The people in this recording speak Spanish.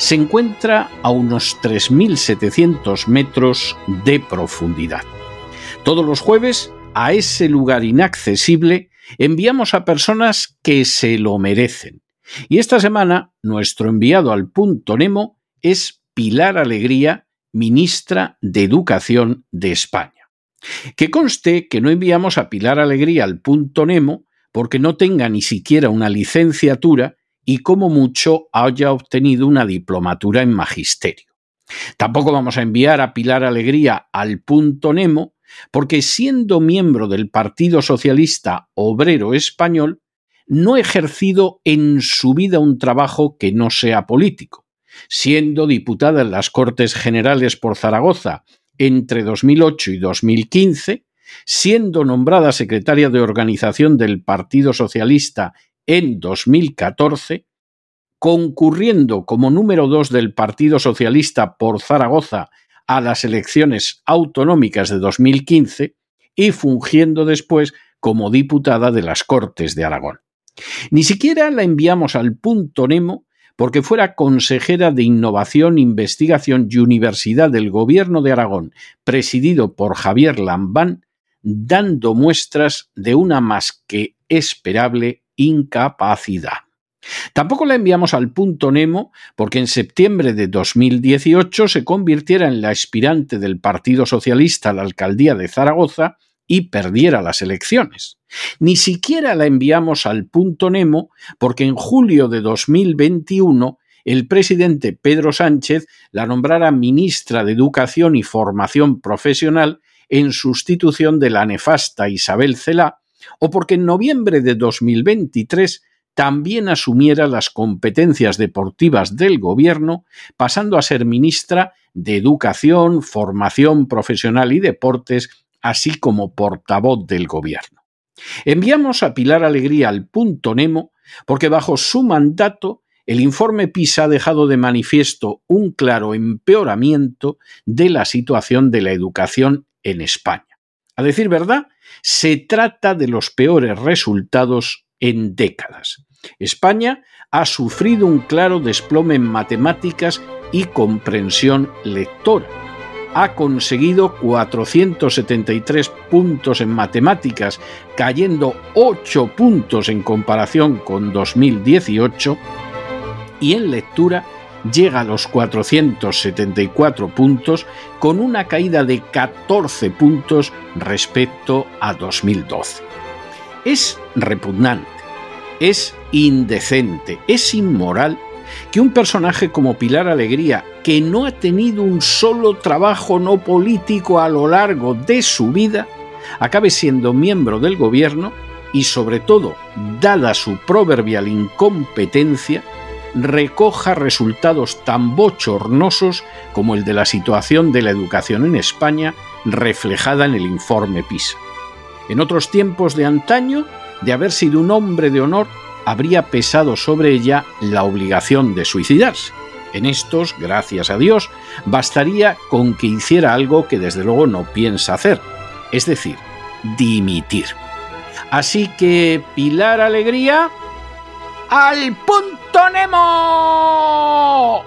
se encuentra a unos 3.700 metros de profundidad. Todos los jueves, a ese lugar inaccesible, enviamos a personas que se lo merecen. Y esta semana, nuestro enviado al punto Nemo es Pilar Alegría, ministra de Educación de España. Que conste que no enviamos a Pilar Alegría al punto Nemo porque no tenga ni siquiera una licenciatura y como mucho haya obtenido una diplomatura en magisterio. Tampoco vamos a enviar a Pilar Alegría al punto Nemo porque siendo miembro del Partido Socialista Obrero Español, no ha ejercido en su vida un trabajo que no sea político. Siendo diputada en las Cortes Generales por Zaragoza entre 2008 y 2015, siendo nombrada secretaria de organización del Partido Socialista en 2014, concurriendo como número dos del Partido Socialista por Zaragoza a las elecciones autonómicas de 2015 y fungiendo después como diputada de las Cortes de Aragón. Ni siquiera la enviamos al punto Nemo porque fuera consejera de Innovación, Investigación y Universidad del Gobierno de Aragón, presidido por Javier Lambán, dando muestras de una más que esperable incapacidad. Tampoco la enviamos al punto Nemo porque en septiembre de 2018 se convirtiera en la aspirante del Partido Socialista a la alcaldía de Zaragoza y perdiera las elecciones. Ni siquiera la enviamos al punto Nemo porque en julio de 2021 el presidente Pedro Sánchez la nombrara ministra de Educación y Formación Profesional en sustitución de la nefasta Isabel Celá, o porque en noviembre de 2023 también asumiera las competencias deportivas del Gobierno, pasando a ser ministra de Educación, Formación Profesional y Deportes así como portavoz del gobierno. Enviamos a Pilar Alegría al punto Nemo porque bajo su mandato el informe PISA ha dejado de manifiesto un claro empeoramiento de la situación de la educación en España. A decir verdad, se trata de los peores resultados en décadas. España ha sufrido un claro desplome en matemáticas y comprensión lectora ha conseguido 473 puntos en matemáticas, cayendo 8 puntos en comparación con 2018, y en lectura llega a los 474 puntos con una caída de 14 puntos respecto a 2012. Es repugnante, es indecente, es inmoral que un personaje como Pilar Alegría, que no ha tenido un solo trabajo no político a lo largo de su vida, acabe siendo miembro del gobierno y sobre todo, dada su proverbial incompetencia, recoja resultados tan bochornosos como el de la situación de la educación en España reflejada en el informe PISA. En otros tiempos de antaño, de haber sido un hombre de honor, habría pesado sobre ella la obligación de suicidarse. En estos, gracias a Dios, bastaría con que hiciera algo que desde luego no piensa hacer, es decir, dimitir. Así que, Pilar Alegría, al punto Nemo.